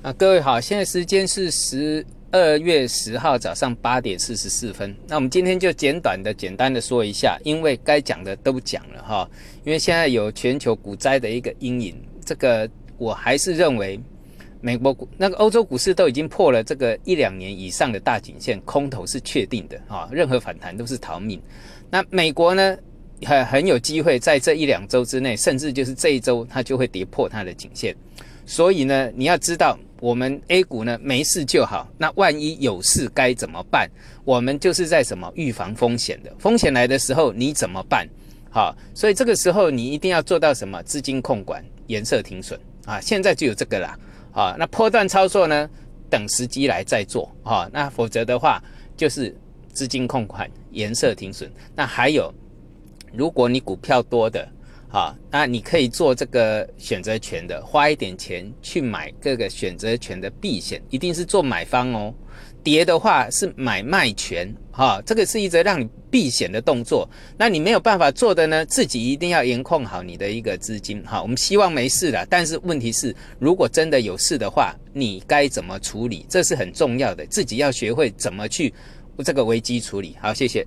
啊，各位好，现在时间是十二月十号早上八点四十四分。那我们今天就简短的、简单的说一下，因为该讲的都讲了哈。因为现在有全球股灾的一个阴影，这个我还是认为，美国股那个欧洲股市都已经破了这个一两年以上的大颈线，空头是确定的哈，任何反弹都是逃命。那美国呢，很很有机会在这一两周之内，甚至就是这一周，它就会跌破它的颈线。所以呢，你要知道。我们 A 股呢没事就好，那万一有事该怎么办？我们就是在什么预防风险的，风险来的时候你怎么办？好，所以这个时候你一定要做到什么？资金控管、颜色停损啊！现在就有这个啦，啊，那波段操作呢，等时机来再做啊，那否则的话就是资金控管、颜色停损。那还有，如果你股票多的。好，那你可以做这个选择权的，花一点钱去买各个选择权的避险，一定是做买方哦。跌的话是买卖权，哈，这个是一则让你避险的动作。那你没有办法做的呢，自己一定要严控好你的一个资金，哈。我们希望没事的，但是问题是，如果真的有事的话，你该怎么处理？这是很重要的，自己要学会怎么去这个危机处理。好，谢谢。